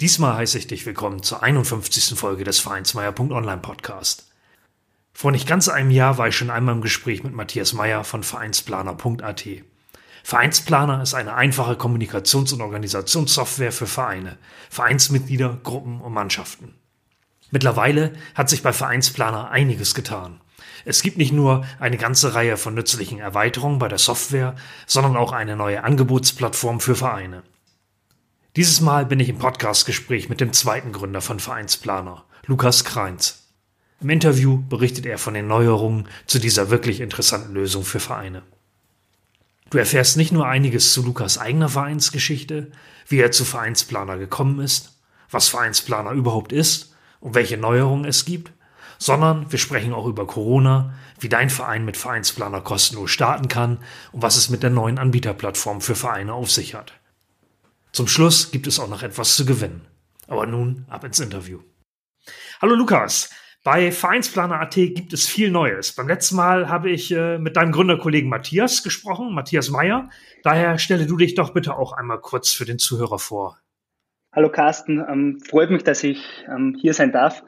Diesmal heiße ich dich willkommen zur 51. Folge des Vereinsmeier.online Podcast. Vor nicht ganz einem Jahr war ich schon einmal im Gespräch mit Matthias Meyer von Vereinsplaner.at. Vereinsplaner ist eine einfache Kommunikations- und Organisationssoftware für Vereine, Vereinsmitglieder, Gruppen und Mannschaften. Mittlerweile hat sich bei Vereinsplaner einiges getan. Es gibt nicht nur eine ganze Reihe von nützlichen Erweiterungen bei der Software, sondern auch eine neue Angebotsplattform für Vereine. Dieses Mal bin ich im Podcastgespräch mit dem zweiten Gründer von Vereinsplaner, Lukas Kreins. Im Interview berichtet er von den Neuerungen zu dieser wirklich interessanten Lösung für Vereine. Du erfährst nicht nur einiges zu Lukas eigener Vereinsgeschichte, wie er zu Vereinsplaner gekommen ist, was Vereinsplaner überhaupt ist und welche Neuerungen es gibt, sondern wir sprechen auch über Corona, wie dein Verein mit Vereinsplaner kostenlos starten kann und was es mit der neuen Anbieterplattform für Vereine auf sich hat. Zum Schluss gibt es auch noch etwas zu gewinnen. Aber nun ab ins Interview. Hallo Lukas. Bei Vereinsplaner.at gibt es viel Neues. Beim letzten Mal habe ich äh, mit deinem Gründerkollegen Matthias gesprochen, Matthias Meyer. Daher stelle du dich doch bitte auch einmal kurz für den Zuhörer vor. Hallo Carsten, ähm, freut mich, dass ich ähm, hier sein darf.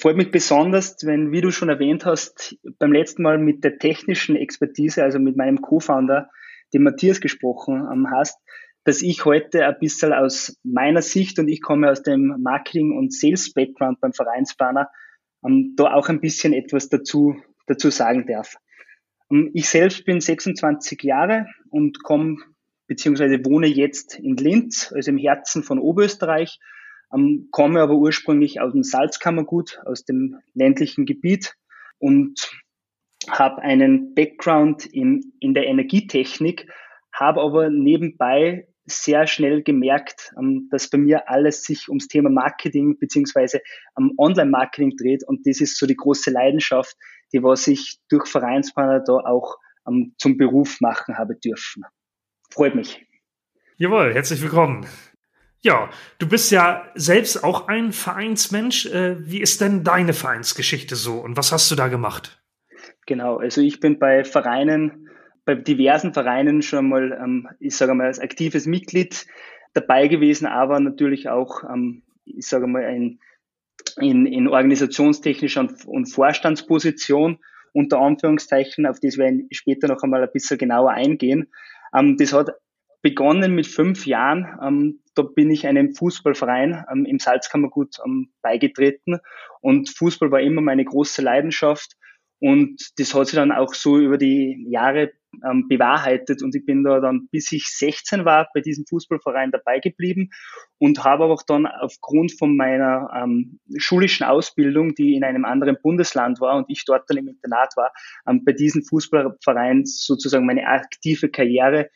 Freut mich besonders, wenn, wie du schon erwähnt hast, beim letzten Mal mit der technischen Expertise, also mit meinem Co-Founder, dem Matthias gesprochen ähm, hast dass ich heute ein bisschen aus meiner Sicht und ich komme aus dem Marketing- und Sales-Background beim Vereinsplaner, ähm, da auch ein bisschen etwas dazu, dazu sagen darf. Ähm, ich selbst bin 26 Jahre und komme beziehungsweise wohne jetzt in Linz, also im Herzen von Oberösterreich, ähm, komme aber ursprünglich aus dem Salzkammergut, aus dem ländlichen Gebiet und habe einen Background in, in der Energietechnik, habe aber nebenbei sehr schnell gemerkt, ähm, dass bei mir alles sich ums Thema Marketing beziehungsweise am Online-Marketing dreht und das ist so die große Leidenschaft, die was ich durch Vereinsplaner da auch ähm, zum Beruf machen habe dürfen. Freut mich. Jawohl, herzlich willkommen. Ja, du bist ja selbst auch ein Vereinsmensch. Äh, wie ist denn deine Vereinsgeschichte so und was hast du da gemacht? Genau, also ich bin bei Vereinen bei diversen Vereinen schon mal, ähm, ich sage mal, als aktives Mitglied dabei gewesen, aber natürlich auch, ähm, ich sage mal, in, in, in organisationstechnischer und, und Vorstandsposition unter Anführungszeichen, auf das werden wir später noch einmal ein bisschen genauer eingehen. Ähm, das hat begonnen mit fünf Jahren. Ähm, da bin ich einem Fußballverein ähm, im Salzkammergut ähm, beigetreten und Fußball war immer meine große Leidenschaft. Und das hat sich dann auch so über die Jahre ähm, bewahrheitet. Und ich bin da dann, bis ich 16 war, bei diesem Fußballverein dabei geblieben und habe auch dann aufgrund von meiner ähm, schulischen Ausbildung, die in einem anderen Bundesland war und ich dort dann im Internat war, ähm, bei diesem Fußballverein sozusagen meine aktive Karriere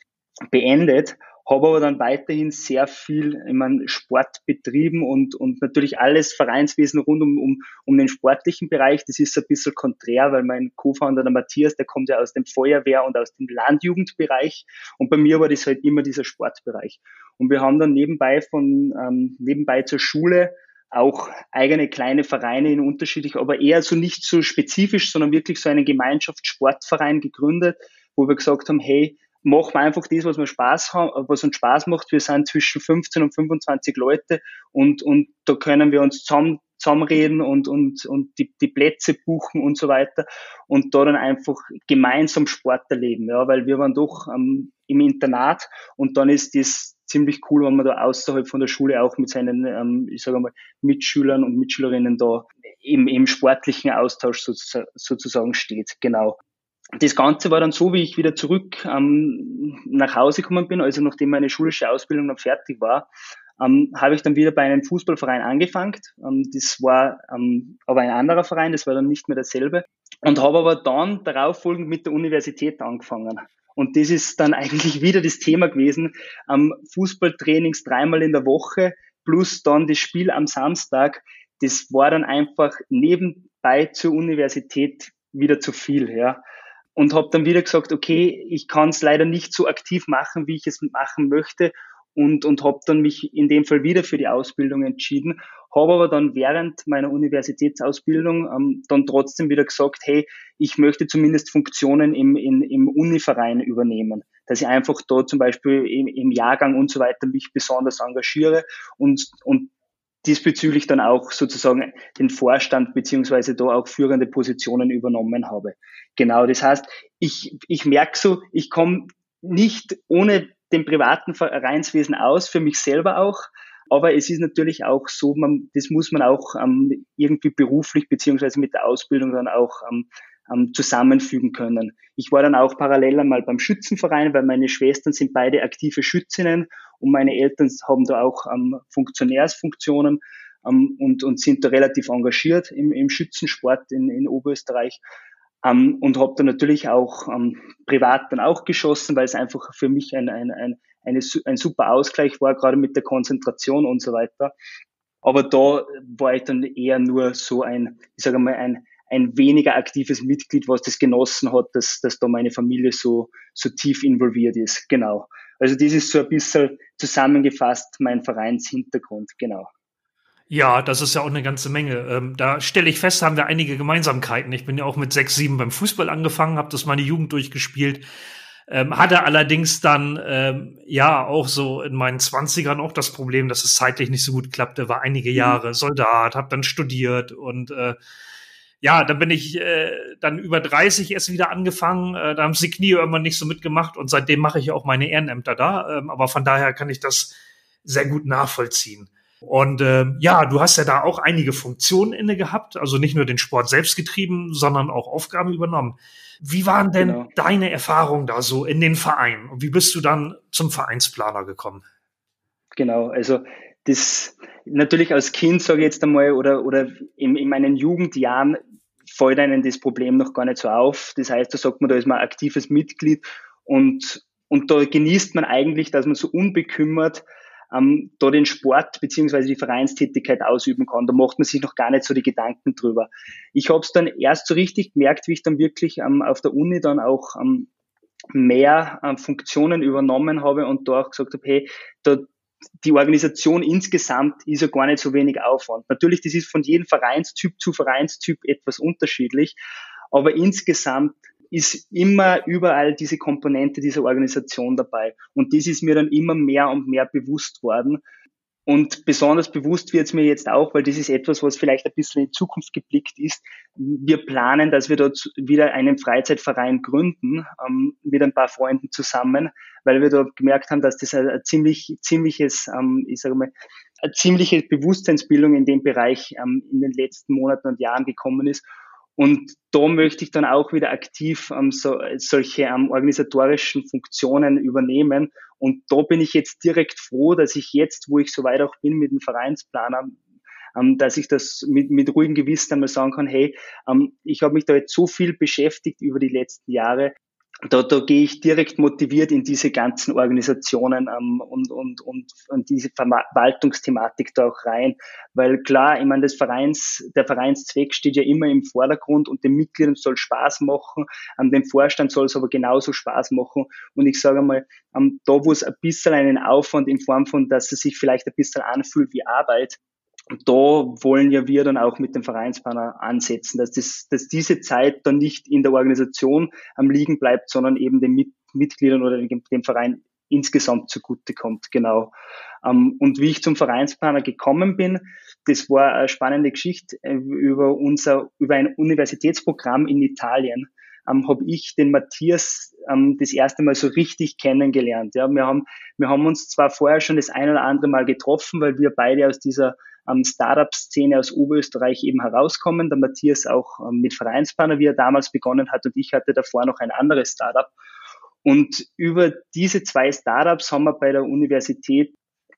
beendet habe aber dann weiterhin sehr viel ich meine, Sport betrieben und, und natürlich alles Vereinswesen rund um, um, um den sportlichen Bereich. Das ist ein bisschen konträr, weil mein Co-Founder, der Matthias, der kommt ja aus dem Feuerwehr und aus dem Landjugendbereich und bei mir war das halt immer dieser Sportbereich. Und wir haben dann nebenbei von, ähm, nebenbei zur Schule auch eigene kleine Vereine in unterschiedlich, aber eher so nicht so spezifisch, sondern wirklich so einen Gemeinschaftssportverein gegründet, wo wir gesagt haben, hey, machen wir einfach das, was wir Spaß haben, was uns Spaß macht. Wir sind zwischen 15 und 25 Leute und, und da können wir uns zusammen, zusammenreden und, und, und die, die Plätze buchen und so weiter und da dann einfach gemeinsam Sport erleben, ja, weil wir waren doch ähm, im Internat und dann ist das ziemlich cool, wenn man da außerhalb von der Schule auch mit seinen, ähm, ich sage mal, Mitschülern und Mitschülerinnen da im, im sportlichen Austausch sozusagen steht, genau das Ganze war dann so, wie ich wieder zurück ähm, nach Hause gekommen bin, also nachdem meine schulische Ausbildung noch fertig war, ähm, habe ich dann wieder bei einem Fußballverein angefangen. Ähm, das war ähm, aber ein anderer Verein, das war dann nicht mehr dasselbe. Und habe aber dann darauffolgend mit der Universität angefangen. Und das ist dann eigentlich wieder das Thema gewesen. Ähm, Fußballtrainings dreimal in der Woche, plus dann das Spiel am Samstag, das war dann einfach nebenbei zur Universität wieder zu viel, ja. Und habe dann wieder gesagt, okay, ich kann es leider nicht so aktiv machen, wie ich es machen möchte und, und habe dann mich in dem Fall wieder für die Ausbildung entschieden, habe aber dann während meiner Universitätsausbildung ähm, dann trotzdem wieder gesagt, hey, ich möchte zumindest Funktionen im, in, im Univerein übernehmen, dass ich einfach da zum Beispiel im, im Jahrgang und so weiter mich besonders engagiere und, und diesbezüglich dann auch sozusagen den Vorstand beziehungsweise da auch führende Positionen übernommen habe. Genau, das heißt, ich, ich merke so, ich komme nicht ohne dem privaten Vereinswesen aus, für mich selber auch. Aber es ist natürlich auch so, man, das muss man auch ähm, irgendwie beruflich beziehungsweise mit der Ausbildung dann auch ähm, ähm, zusammenfügen können. Ich war dann auch parallel einmal beim Schützenverein, weil meine Schwestern sind beide aktive Schützinnen und meine Eltern haben da auch ähm, Funktionärsfunktionen ähm, und, und sind da relativ engagiert im, im Schützensport in, in Oberösterreich. Ähm, und habe dann natürlich auch ähm, privat dann auch geschossen, weil es einfach für mich ein, ein, ein, eine, ein super Ausgleich war, gerade mit der Konzentration und so weiter. Aber da war ich dann eher nur so ein, ich sage mal, ein, ein weniger aktives Mitglied, was das genossen hat, dass, dass da meine Familie so, so tief involviert ist. Genau. Also das ist so ein bisschen zusammengefasst mein Vereinshintergrund, genau. Ja, das ist ja auch eine ganze Menge. Ähm, da stelle ich fest, haben wir einige Gemeinsamkeiten. Ich bin ja auch mit sechs, sieben beim Fußball angefangen, habe das meine Jugend durchgespielt. Ähm, hatte allerdings dann ähm, ja auch so in meinen Zwanzigern auch das Problem, dass es zeitlich nicht so gut klappte. War einige mhm. Jahre Soldat, habe dann studiert und äh, ja, dann bin ich äh, dann über 30 erst wieder angefangen. Äh, da haben sie Knie irgendwann nicht so mitgemacht und seitdem mache ich auch meine Ehrenämter da. Ähm, aber von daher kann ich das sehr gut nachvollziehen. Und äh, ja, du hast ja da auch einige Funktionen inne gehabt, also nicht nur den Sport selbst getrieben, sondern auch Aufgaben übernommen. Wie waren denn genau. deine Erfahrungen da so in den Vereinen und wie bist du dann zum Vereinsplaner gekommen? Genau, also das natürlich als Kind, sage ich jetzt einmal, oder, oder in, in meinen Jugendjahren fällt einem das Problem noch gar nicht so auf. Das heißt, da sagt man, da ist man aktives Mitglied und, und da genießt man eigentlich, dass man so unbekümmert ähm, da den Sport beziehungsweise die Vereinstätigkeit ausüben kann. Da macht man sich noch gar nicht so die Gedanken drüber. Ich habe es dann erst so richtig gemerkt, wie ich dann wirklich ähm, auf der Uni dann auch ähm, mehr äh, Funktionen übernommen habe und da auch gesagt habe, hey, da, die Organisation insgesamt ist ja gar nicht so wenig Aufwand. Natürlich, das ist von jedem Vereinstyp zu Vereinstyp etwas unterschiedlich, aber insgesamt ist immer überall diese Komponente dieser Organisation dabei. Und das ist mir dann immer mehr und mehr bewusst worden. Und besonders bewusst wird es mir jetzt auch, weil das ist etwas, was vielleicht ein bisschen in Zukunft geblickt ist. Wir planen, dass wir dort wieder einen Freizeitverein gründen, ähm, mit ein paar Freunden zusammen, weil wir da gemerkt haben, dass das ein ziemlich, ziemliches, ähm, ich sage mal, eine ziemliche Bewusstseinsbildung in dem Bereich ähm, in den letzten Monaten und Jahren gekommen ist. Und da möchte ich dann auch wieder aktiv ähm, so, solche ähm, organisatorischen Funktionen übernehmen. Und da bin ich jetzt direkt froh, dass ich jetzt, wo ich so weit auch bin mit dem Vereinsplaner, ähm, dass ich das mit, mit ruhigem Gewissen einmal sagen kann, hey, ähm, ich habe mich da jetzt so viel beschäftigt über die letzten Jahre, da, da gehe ich direkt motiviert in diese ganzen Organisationen ähm, und, und, und, und diese Verwaltungsthematik da auch rein. Weil klar, ich meine, das Vereins, der Vereinszweck steht ja immer im Vordergrund und den Mitgliedern soll Spaß machen, an dem Vorstand soll es aber genauso Spaß machen. Und ich sage mal, ähm, da wo es ein bisschen einen Aufwand in Form von, dass es sich vielleicht ein bisschen anfühlt wie Arbeit, und da wollen ja wir dann auch mit dem Vereinsplaner ansetzen, dass, das, dass diese Zeit dann nicht in der Organisation am Liegen bleibt, sondern eben den Mit Mitgliedern oder dem, Verein insgesamt zugutekommt. Genau. Ähm, und wie ich zum Vereinsplaner gekommen bin, das war eine spannende Geschichte äh, über unser, über ein Universitätsprogramm in Italien. Ähm, habe ich den Matthias ähm, das erste Mal so richtig kennengelernt. Ja, wir haben, wir haben uns zwar vorher schon das ein oder andere Mal getroffen, weil wir beide aus dieser ähm, Startup-Szene aus Oberösterreich eben herauskommen. Der Matthias auch ähm, mit Vereinsplaner, wie er damals begonnen hat, und ich hatte davor noch ein anderes Startup. Und über diese zwei Startups haben wir bei der Universität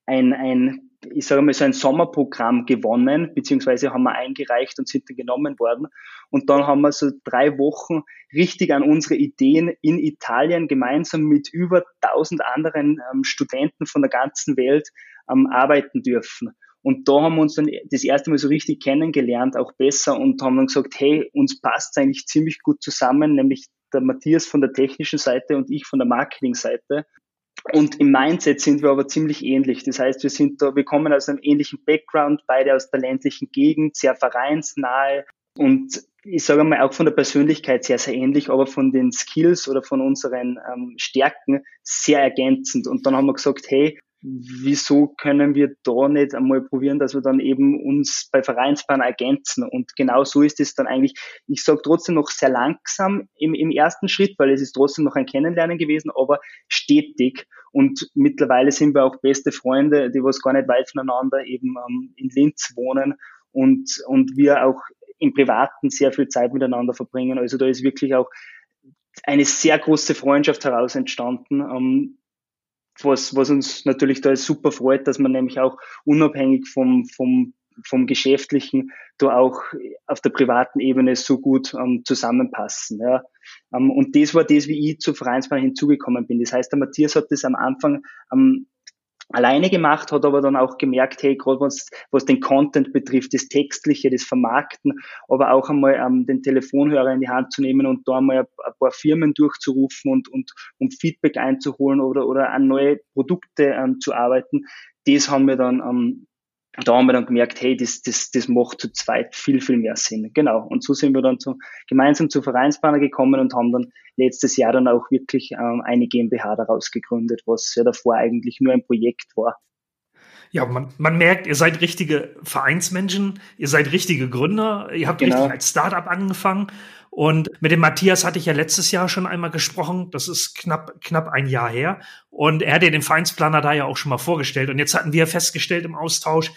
ein, ein ich sage mal, so ein Sommerprogramm gewonnen, beziehungsweise haben wir eingereicht und sind dann genommen worden. Und dann haben wir so drei Wochen richtig an unsere Ideen in Italien gemeinsam mit über 1000 anderen ähm, Studenten von der ganzen Welt ähm, arbeiten dürfen. Und da haben wir uns dann das erste Mal so richtig kennengelernt, auch besser und haben dann gesagt, hey, uns passt eigentlich ziemlich gut zusammen, nämlich der Matthias von der technischen Seite und ich von der Marketingseite. Und im Mindset sind wir aber ziemlich ähnlich. Das heißt, wir sind da, wir kommen aus einem ähnlichen Background, beide aus der ländlichen Gegend, sehr vereinsnahe und ich sage mal auch von der Persönlichkeit sehr, sehr ähnlich, aber von den Skills oder von unseren ähm, Stärken sehr ergänzend. Und dann haben wir gesagt, hey, wieso können wir da nicht einmal probieren, dass wir dann eben uns bei Vereinsbahn ergänzen? Und genau so ist es dann eigentlich, ich sage trotzdem noch sehr langsam im, im ersten Schritt, weil es ist trotzdem noch ein Kennenlernen gewesen, aber stetig. Und mittlerweile sind wir auch beste Freunde, die was gar nicht weit voneinander eben ähm, in Linz wohnen und, und wir auch im Privaten sehr viel Zeit miteinander verbringen. Also da ist wirklich auch eine sehr große Freundschaft heraus entstanden. Ähm, was, was uns natürlich da super freut, dass man nämlich auch unabhängig vom, vom, vom Geschäftlichen da auch auf der privaten Ebene so gut ähm, zusammenpassen. Ja. Ähm, und das war das, wie ich zu Vereinsbahn hinzugekommen bin. Das heißt, der Matthias hat das am Anfang ähm, alleine gemacht, hat aber dann auch gemerkt, hey, gerade was, was den Content betrifft, das Textliche, das Vermarkten, aber auch einmal ähm, den Telefonhörer in die Hand zu nehmen und da ein, ein paar Firmen durchzurufen und, und um Feedback einzuholen oder, oder an neue Produkte ähm, zu arbeiten, das haben wir dann ähm, da haben wir dann gemerkt, hey, das, das, das macht zu zweit viel, viel mehr Sinn. Genau. Und so sind wir dann zu, gemeinsam zu Vereinsbanner gekommen und haben dann letztes Jahr dann auch wirklich ähm, eine GmbH daraus gegründet, was ja davor eigentlich nur ein Projekt war. Ja, man, man merkt, ihr seid richtige Vereinsmenschen, ihr seid richtige Gründer, ihr habt genau. richtig als Startup angefangen. Und mit dem Matthias hatte ich ja letztes Jahr schon einmal gesprochen. Das ist knapp, knapp ein Jahr her. Und er hat ja den Vereinsplaner da ja auch schon mal vorgestellt. Und jetzt hatten wir festgestellt im Austausch,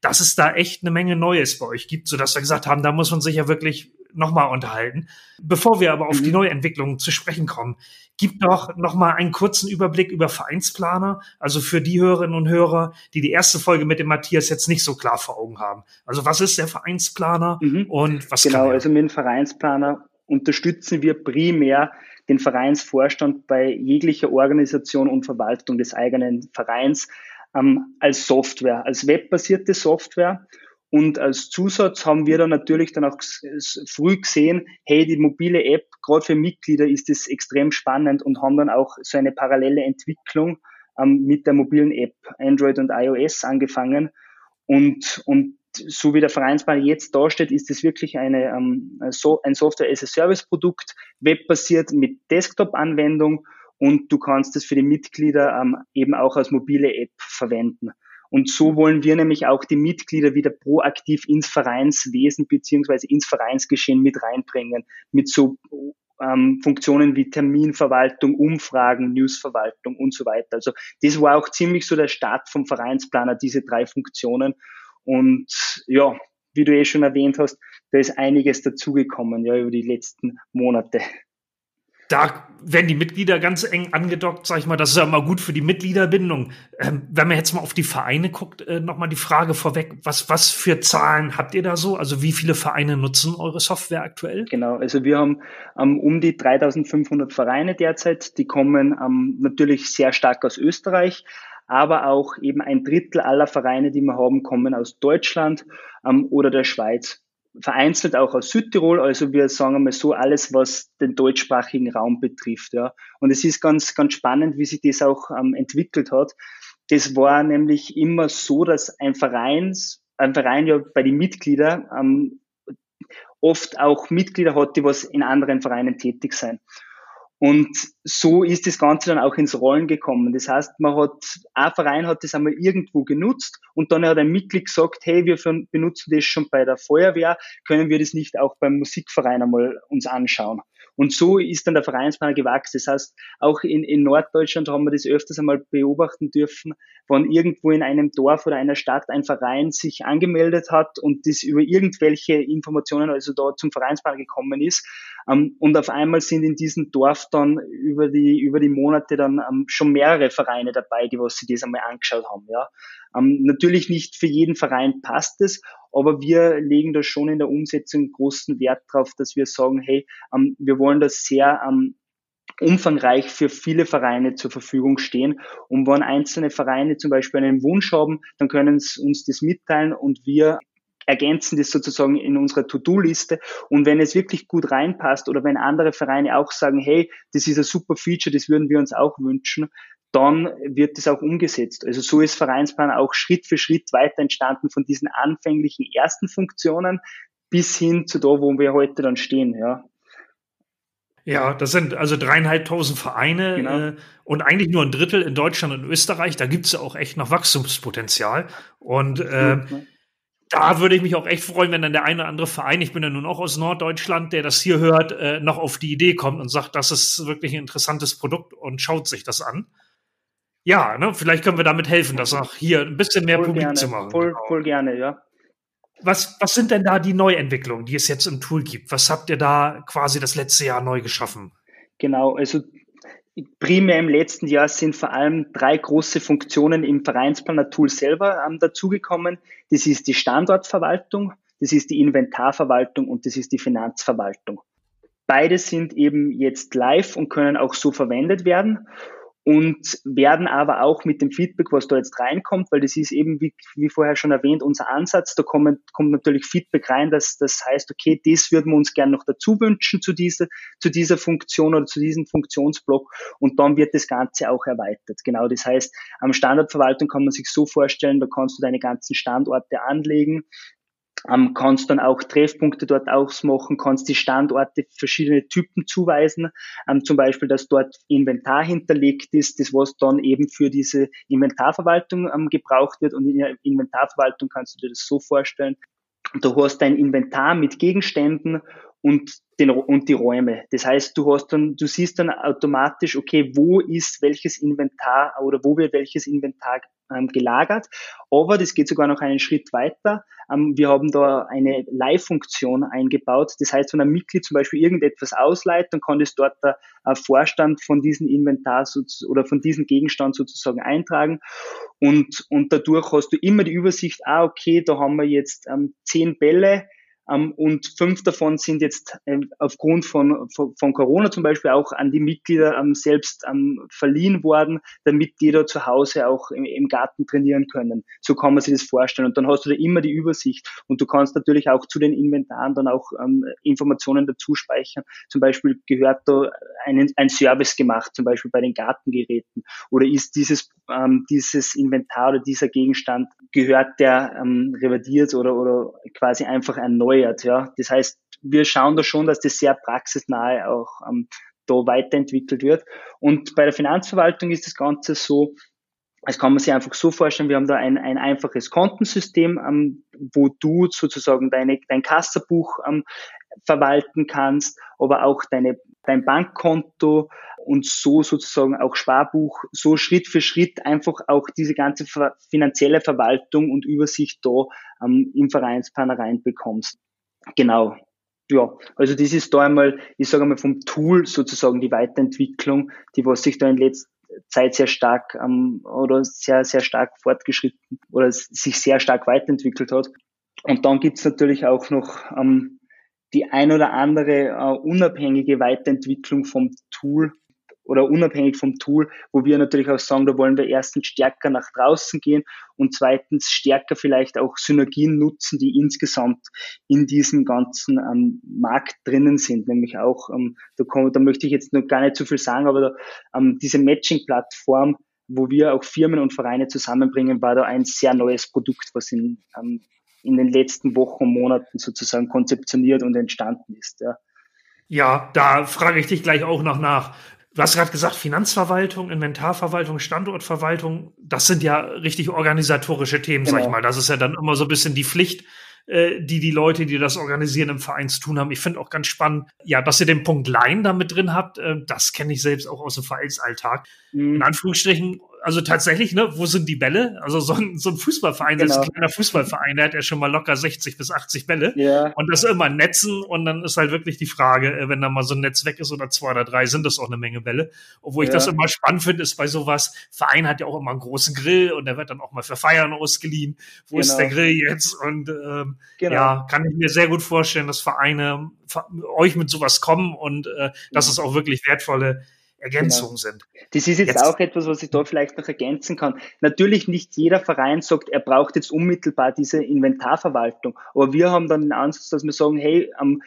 dass es da echt eine Menge Neues bei euch gibt, sodass wir gesagt haben, da muss man sich ja wirklich nochmal unterhalten. Bevor wir aber auf mhm. die Neuentwicklungen zu sprechen kommen, gib doch nochmal einen kurzen Überblick über Vereinsplaner, also für die Hörerinnen und Hörer, die die erste Folge mit dem Matthias jetzt nicht so klar vor Augen haben. Also was ist der Vereinsplaner mhm. und was Genau, also mit dem Vereinsplaner unterstützen wir primär den Vereinsvorstand bei jeglicher Organisation und Verwaltung des eigenen Vereins ähm, als Software, als webbasierte Software. Und als Zusatz haben wir dann natürlich dann auch früh gesehen, hey, die mobile App, gerade für Mitglieder ist es extrem spannend und haben dann auch so eine parallele Entwicklung ähm, mit der mobilen App Android und iOS angefangen. Und, und so wie der Vereinsball jetzt dasteht, ist es wirklich eine, ähm, so, ein Software-as-a-Service-Produkt, webbasiert mit Desktop-Anwendung und du kannst es für die Mitglieder ähm, eben auch als mobile App verwenden. Und so wollen wir nämlich auch die Mitglieder wieder proaktiv ins Vereinswesen beziehungsweise ins Vereinsgeschehen mit reinbringen, mit so ähm, Funktionen wie Terminverwaltung, Umfragen, Newsverwaltung und so weiter. Also das war auch ziemlich so der Start vom Vereinsplaner, diese drei Funktionen. Und ja, wie du eh schon erwähnt hast, da ist einiges dazugekommen, ja, über die letzten Monate da werden die Mitglieder ganz eng angedockt, sag ich mal. Das ist ja immer gut für die Mitgliederbindung. Ähm, wenn man jetzt mal auf die Vereine guckt, äh, noch mal die Frage vorweg: Was was für Zahlen habt ihr da so? Also wie viele Vereine nutzen eure Software aktuell? Genau, also wir haben ähm, um die 3.500 Vereine derzeit. Die kommen ähm, natürlich sehr stark aus Österreich, aber auch eben ein Drittel aller Vereine, die wir haben, kommen aus Deutschland ähm, oder der Schweiz vereinzelt auch aus Südtirol, also wir sagen einmal so alles, was den deutschsprachigen Raum betrifft. Ja. Und es ist ganz, ganz spannend, wie sich das auch ähm, entwickelt hat. Das war nämlich immer so, dass ein Vereins, ein Verein ja bei den Mitgliedern ähm, oft auch Mitglieder hat, die was in anderen Vereinen tätig sind. Und so ist das Ganze dann auch ins Rollen gekommen. Das heißt, man hat, ein Verein hat das einmal irgendwo genutzt und dann hat ein Mitglied gesagt, hey, wir benutzen das schon bei der Feuerwehr, können wir das nicht auch beim Musikverein einmal uns anschauen? Und so ist dann der Vereinsplaner gewachsen. Das heißt, auch in, in Norddeutschland haben wir das öfters einmal beobachten dürfen, wenn irgendwo in einem Dorf oder einer Stadt ein Verein sich angemeldet hat und das über irgendwelche Informationen also da zum Vereinsplaner gekommen ist. Ähm, und auf einmal sind in diesem Dorf dann über die, über die Monate dann ähm, schon mehrere Vereine dabei, die was sich das einmal angeschaut haben, ja. Ähm, natürlich nicht für jeden Verein passt es, aber wir legen da schon in der Umsetzung großen Wert drauf, dass wir sagen, hey, ähm, wir wollen das sehr ähm, umfangreich für viele Vereine zur Verfügung stehen. Und wenn einzelne Vereine zum Beispiel einen Wunsch haben, dann können sie uns das mitteilen und wir ergänzen das sozusagen in unserer To-Do-Liste. Und wenn es wirklich gut reinpasst oder wenn andere Vereine auch sagen, hey, das ist ein super Feature, das würden wir uns auch wünschen, dann wird das auch umgesetzt. Also so ist Vereinsplan auch Schritt für Schritt weiter entstanden von diesen anfänglichen ersten Funktionen bis hin zu da, wo wir heute dann stehen, ja. Ja, das sind also dreieinhalbtausend Vereine genau. äh, und eigentlich nur ein Drittel in Deutschland und Österreich. Da gibt es ja auch echt noch Wachstumspotenzial. Und äh, da würde ich mich auch echt freuen, wenn dann der eine oder andere Verein, ich bin ja nun auch aus Norddeutschland, der das hier hört, äh, noch auf die Idee kommt und sagt, das ist wirklich ein interessantes Produkt und schaut sich das an. Ja, ne, vielleicht können wir damit helfen, das auch hier ein bisschen mehr voll publik gerne, zu machen. Voll, genau. voll gerne, ja. Was, was sind denn da die Neuentwicklungen, die es jetzt im Tool gibt? Was habt ihr da quasi das letzte Jahr neu geschaffen? Genau, also primär im letzten Jahr sind vor allem drei große Funktionen im Vereinsplaner-Tool selber ähm, dazugekommen. Das ist die Standortverwaltung, das ist die Inventarverwaltung und das ist die Finanzverwaltung. Beide sind eben jetzt live und können auch so verwendet werden und werden aber auch mit dem Feedback, was da jetzt reinkommt, weil das ist eben, wie, wie vorher schon erwähnt, unser Ansatz, da kommt, kommt natürlich Feedback rein, dass das heißt, okay, das würden wir uns gerne noch dazu wünschen zu dieser, zu dieser Funktion oder zu diesem Funktionsblock. Und dann wird das Ganze auch erweitert. Genau, das heißt, am Standortverwaltung kann man sich so vorstellen, da kannst du deine ganzen Standorte anlegen, ähm, kannst dann auch Treffpunkte dort ausmachen, kannst die Standorte verschiedene Typen zuweisen, ähm, zum Beispiel, dass dort Inventar hinterlegt ist, das was dann eben für diese Inventarverwaltung ähm, gebraucht wird. Und in der Inventarverwaltung kannst du dir das so vorstellen, du hast dein Inventar mit Gegenständen und, den, und die Räume. Das heißt, du hast dann, du siehst dann automatisch, okay, wo ist welches Inventar oder wo wird welches Inventar ähm, gelagert. Aber das geht sogar noch einen Schritt weiter. Ähm, wir haben da eine Live-Funktion eingebaut. Das heißt, wenn ein Mitglied zum Beispiel irgendetwas ausleiht, dann kann das dort der äh, Vorstand von diesem Inventar oder von diesem Gegenstand sozusagen eintragen. Und, und dadurch hast du immer die Übersicht, ah, okay, da haben wir jetzt ähm, zehn Bälle, und fünf davon sind jetzt ähm, aufgrund von, von, Corona zum Beispiel auch an die Mitglieder ähm, selbst verliehen worden, damit die da zu Hause auch im, Garten trainieren können. So kann man sich das vorstellen. Und dann hast du da immer die Übersicht. Und du kannst natürlich auch zu den Inventaren dann auch ähm, Informationen dazu speichern. Zum Beispiel gehört da ein, ein Service gemacht, zum Beispiel bei den Gartengeräten. Oder ist dieses, ähm, dieses Inventar oder dieser Gegenstand, gehört der ähm, revidiert oder, oder quasi einfach ein neuer erneuert. Ja. Das heißt, wir schauen da schon, dass das sehr praxisnahe auch ähm, da weiterentwickelt wird. Und bei der Finanzverwaltung ist das Ganze so, das kann man sich einfach so vorstellen, wir haben da ein, ein einfaches Kontensystem, ähm, wo du sozusagen deine, dein Kassabuch ähm, verwalten kannst, aber auch deine, dein Bankkonto und so sozusagen auch Sparbuch, so Schritt für Schritt einfach auch diese ganze finanzielle Verwaltung und Übersicht da ähm, im Vereinsplaner reinbekommst. Genau. Ja, also das ist da einmal, ich sage einmal vom Tool sozusagen die Weiterentwicklung, die was sich da in letzter Zeit sehr stark ähm, oder sehr, sehr stark fortgeschritten oder sich sehr stark weiterentwickelt hat. Und dann gibt's natürlich auch noch ähm, die ein oder andere äh, unabhängige Weiterentwicklung vom Tool, oder unabhängig vom Tool, wo wir natürlich auch sagen, da wollen wir erstens stärker nach draußen gehen und zweitens stärker vielleicht auch Synergien nutzen, die insgesamt in diesem ganzen ähm, Markt drinnen sind, nämlich auch, ähm, da, komm, da möchte ich jetzt noch gar nicht zu viel sagen, aber da, ähm, diese Matching-Plattform, wo wir auch Firmen und Vereine zusammenbringen, war da ein sehr neues Produkt, was in, ähm, in den letzten Wochen und Monaten sozusagen konzeptioniert und entstanden ist. Ja. Ja, da frage ich dich gleich auch noch nach. Du hast gerade gesagt, Finanzverwaltung, Inventarverwaltung, Standortverwaltung, das sind ja richtig organisatorische Themen, genau. sag ich genau. mal. Das ist ja dann immer so ein bisschen die Pflicht, äh, die die Leute, die das organisieren im Verein zu tun haben. Ich finde auch ganz spannend, ja, dass ihr den Punkt Line da mit drin habt. Äh, das kenne ich selbst auch aus dem Vereinsalltag. Mhm. In Anführungsstrichen also tatsächlich, ne, wo sind die Bälle? Also so ein, so ein Fußballverein, genau. das ist ein kleiner Fußballverein, der hat ja schon mal locker 60 bis 80 Bälle. Ja. Und das immer Netzen und dann ist halt wirklich die Frage, äh, wenn da mal so ein Netz weg ist oder zwei oder drei, sind das auch eine Menge Bälle. Obwohl ja. ich das immer spannend finde, ist bei sowas, Verein hat ja auch immer einen großen Grill und der wird dann auch mal für Feiern ausgeliehen. Wo genau. ist der Grill jetzt? Und ähm, genau. ja, kann ich mir sehr gut vorstellen, dass Vereine euch mit sowas kommen und äh, dass mhm. es auch wirklich wertvolle Ergänzungen genau. sind. Das ist jetzt, jetzt, auch etwas, was ich da vielleicht noch ergänzen kann. Natürlich nicht jeder Verein sagt, er braucht jetzt unmittelbar diese Inventarverwaltung. Aber wir haben dann den Ansatz, dass wir sagen, hey, ähm,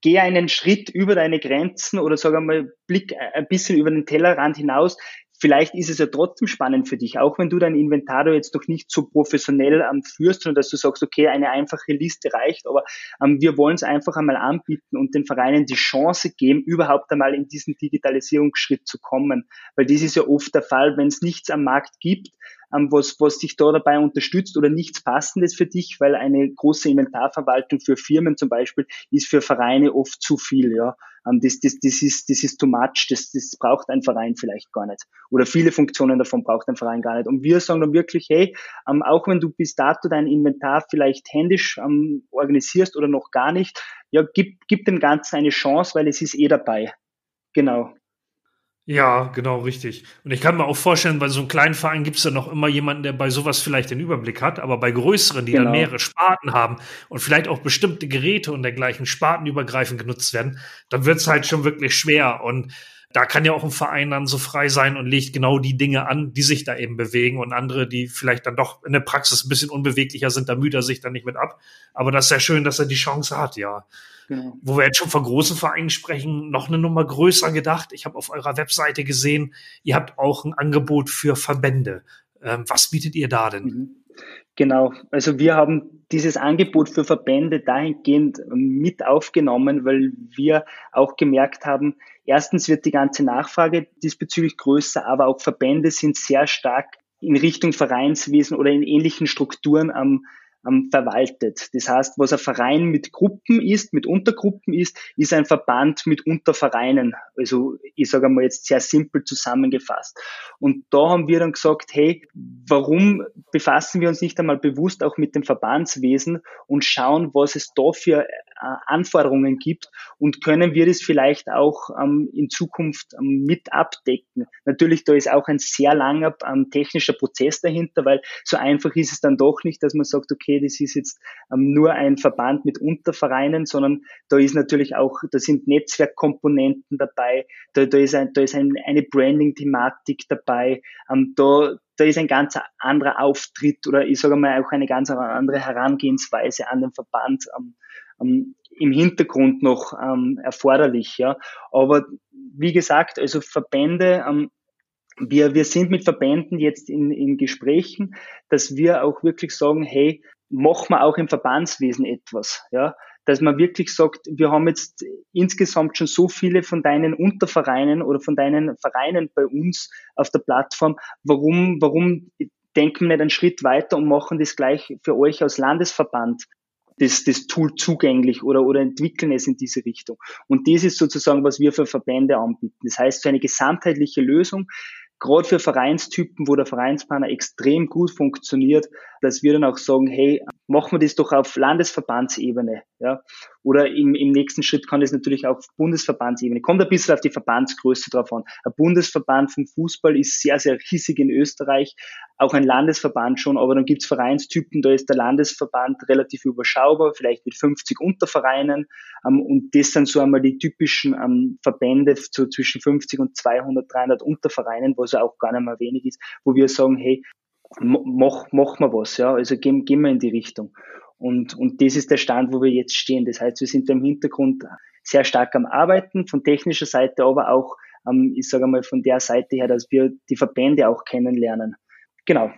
geh einen Schritt über deine Grenzen oder sag einmal, blick ein bisschen über den Tellerrand hinaus vielleicht ist es ja trotzdem spannend für dich, auch wenn du dein Inventar jetzt noch nicht so professionell ähm, führst, sondern dass du sagst, okay, eine einfache Liste reicht, aber ähm, wir wollen es einfach einmal anbieten und den Vereinen die Chance geben, überhaupt einmal in diesen Digitalisierungsschritt zu kommen. Weil das ist ja oft der Fall, wenn es nichts am Markt gibt, ähm, was, was dich da dabei unterstützt oder nichts Passendes für dich, weil eine große Inventarverwaltung für Firmen zum Beispiel ist für Vereine oft zu viel, ja. Ähm, das, das, das, ist, das ist too much, das, das braucht ein Verein vielleicht gar nicht. Oder viele Funktionen davon braucht ein Verein gar nicht. Und wir sagen dann wirklich, hey, ähm, auch wenn du bis dato dein Inventar vielleicht händisch ähm, organisierst oder noch gar nicht, ja, gib, gib dem Ganzen eine Chance, weil es ist eh dabei. Genau. Ja, genau, richtig. Und ich kann mir auch vorstellen, bei so einem kleinen Verein gibt es ja noch immer jemanden, der bei sowas vielleicht den Überblick hat, aber bei größeren, die genau. dann mehrere Sparten haben und vielleicht auch bestimmte Geräte und dergleichen spartenübergreifend genutzt werden, dann wird es halt schon wirklich schwer. Und da kann ja auch ein Verein dann so frei sein und legt genau die Dinge an, die sich da eben bewegen und andere, die vielleicht dann doch in der Praxis ein bisschen unbeweglicher sind, da müht er sich dann nicht mit ab. Aber das ist ja schön, dass er die Chance hat, ja. Genau. Wo wir jetzt schon von großen Vereinen sprechen, noch eine Nummer größer gedacht. Ich habe auf eurer Webseite gesehen, ihr habt auch ein Angebot für Verbände. Ähm, was bietet ihr da denn? Mhm. Genau, also wir haben dieses Angebot für Verbände dahingehend mit aufgenommen, weil wir auch gemerkt haben, erstens wird die ganze Nachfrage diesbezüglich größer, aber auch Verbände sind sehr stark in Richtung Vereinswesen oder in ähnlichen Strukturen am ähm, verwaltet. Das heißt, was ein Verein mit Gruppen ist, mit Untergruppen ist, ist ein Verband mit Untervereinen. Also ich sage mal jetzt sehr simpel zusammengefasst. Und da haben wir dann gesagt, hey, warum befassen wir uns nicht einmal bewusst auch mit dem Verbandswesen und schauen, was es da für Anforderungen gibt und können wir das vielleicht auch ähm, in Zukunft ähm, mit abdecken. Natürlich, da ist auch ein sehr langer ähm, technischer Prozess dahinter, weil so einfach ist es dann doch nicht, dass man sagt, okay, das ist jetzt nur ein Verband mit Untervereinen, sondern da ist natürlich auch, da sind Netzwerkkomponenten dabei, da, da ist, ein, da ist ein, eine Branding-Thematik dabei, da, da ist ein ganz anderer Auftritt oder ich sage mal auch eine ganz andere Herangehensweise an den Verband. Ähm, im Hintergrund noch ähm, erforderlich. Ja. Aber wie gesagt, also Verbände, ähm, wir, wir sind mit Verbänden jetzt in, in Gesprächen, dass wir auch wirklich sagen, hey, machen wir auch im Verbandswesen etwas. Ja dass man wirklich sagt, wir haben jetzt insgesamt schon so viele von deinen Untervereinen oder von deinen Vereinen bei uns auf der Plattform. Warum, warum denken wir nicht einen Schritt weiter und machen das gleich für euch als Landesverband? Das, das Tool zugänglich oder, oder entwickeln es in diese Richtung. Und das ist sozusagen, was wir für Verbände anbieten. Das heißt, für eine gesamtheitliche Lösung, gerade für Vereinstypen, wo der Vereinsplaner extrem gut funktioniert, dass wir dann auch sagen, hey, machen wir das doch auf Landesverbandsebene. Ja? Oder im, im nächsten Schritt kann das natürlich auch auf Bundesverbandsebene. Kommt ein bisschen auf die Verbandsgröße drauf an. Ein Bundesverband vom Fußball ist sehr, sehr riesig in Österreich, auch ein Landesverband schon, aber dann gibt's Vereinstypen, da ist der Landesverband relativ überschaubar, vielleicht mit 50 Untervereinen. Ähm, und das sind so einmal die typischen ähm, Verbände so zwischen 50 und 200, 300 Untervereinen, was ja auch gar nicht mehr wenig ist, wo wir sagen, hey, mach, mach mal was, ja, also gehen, gehen wir in die Richtung. Und, und das ist der Stand, wo wir jetzt stehen. Das heißt, wir sind im Hintergrund sehr stark am Arbeiten, von technischer Seite, aber auch, ähm, ich sage mal, von der Seite her, dass wir die Verbände auch kennenlernen. Genau.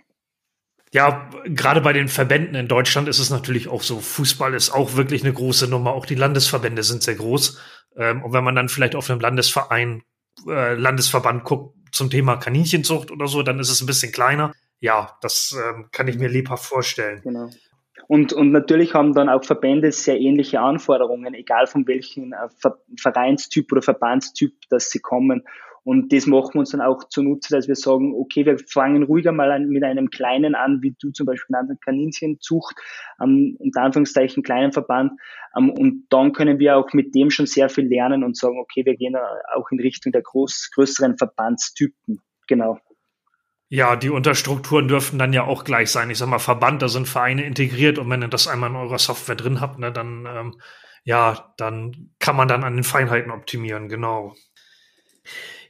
Ja, gerade bei den Verbänden in Deutschland ist es natürlich auch so. Fußball ist auch wirklich eine große Nummer. Auch die Landesverbände sind sehr groß. Ähm, und wenn man dann vielleicht auf einem Landesverein, äh, Landesverband guckt zum Thema Kaninchenzucht oder so, dann ist es ein bisschen kleiner ja, das ähm, kann ich mir lebhaft vorstellen. Genau. Und, und natürlich haben dann auch Verbände sehr ähnliche Anforderungen, egal von welchem äh, Vereinstyp oder Verbandstyp, dass sie kommen. Und das machen wir uns dann auch zunutze, dass wir sagen, okay, wir fangen ruhiger mal an, mit einem kleinen an, wie du zum Beispiel an Kaninchenzucht, ähm, unter Anführungszeichen kleinen Verband. Ähm, und dann können wir auch mit dem schon sehr viel lernen und sagen, okay, wir gehen auch in Richtung der groß, größeren Verbandstypen. Genau. Ja, die Unterstrukturen dürfen dann ja auch gleich sein. Ich sag mal, Verband, da sind Vereine integriert und wenn ihr das einmal in eurer Software drin habt, ne, dann ähm, ja, dann kann man dann an den Feinheiten optimieren, genau.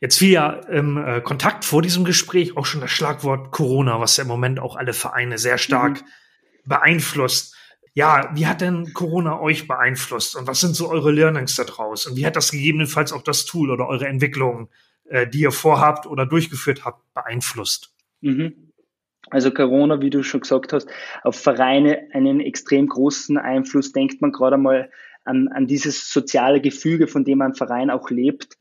Jetzt fiel ja im äh, Kontakt vor diesem Gespräch auch schon das Schlagwort Corona, was ja im Moment auch alle Vereine sehr stark mhm. beeinflusst. Ja, wie hat denn Corona euch beeinflusst und was sind so eure Learnings daraus? Und wie hat das gegebenenfalls auch das Tool oder eure Entwicklungen, äh, die ihr vorhabt oder durchgeführt habt, beeinflusst? Mhm. Also Corona, wie du schon gesagt hast, auf Vereine einen extrem großen Einfluss. Denkt man gerade mal an, an dieses soziale Gefüge, von dem ein Verein auch lebt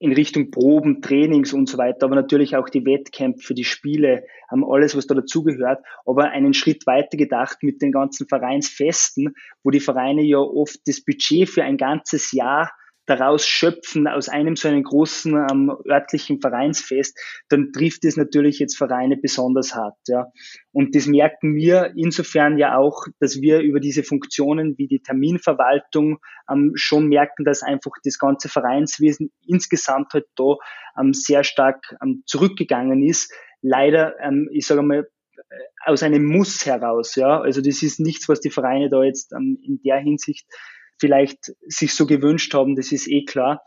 in Richtung Proben, Trainings und so weiter, aber natürlich auch die Wettkämpfe, die Spiele, alles, was da dazugehört, aber einen Schritt weiter gedacht mit den ganzen Vereinsfesten, wo die Vereine ja oft das Budget für ein ganzes Jahr daraus schöpfen aus einem so einen großen ähm, örtlichen Vereinsfest, dann trifft es natürlich jetzt Vereine besonders hart. Ja. Und das merken wir insofern ja auch, dass wir über diese Funktionen wie die Terminverwaltung ähm, schon merken, dass einfach das ganze Vereinswesen insgesamt halt da ähm, sehr stark ähm, zurückgegangen ist. Leider, ähm, ich sage mal, äh, aus einem Muss heraus. Ja. Also das ist nichts, was die Vereine da jetzt ähm, in der Hinsicht vielleicht sich so gewünscht haben, das ist eh klar.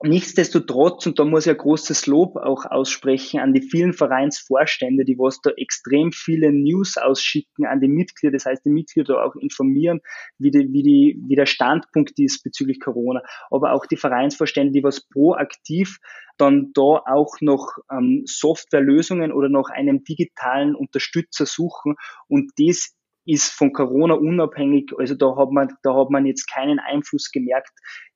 Nichtsdestotrotz, und da muss ich ein großes Lob auch aussprechen an die vielen Vereinsvorstände, die was da extrem viele News ausschicken an die Mitglieder, das heißt, die Mitglieder auch informieren, wie, die, wie, die, wie der Standpunkt ist bezüglich Corona, aber auch die Vereinsvorstände, die was proaktiv dann da auch noch ähm, Softwarelösungen oder noch einen digitalen Unterstützer suchen und das ist von Corona unabhängig. Also da hat man, da hat man jetzt keinen Einfluss gemerkt.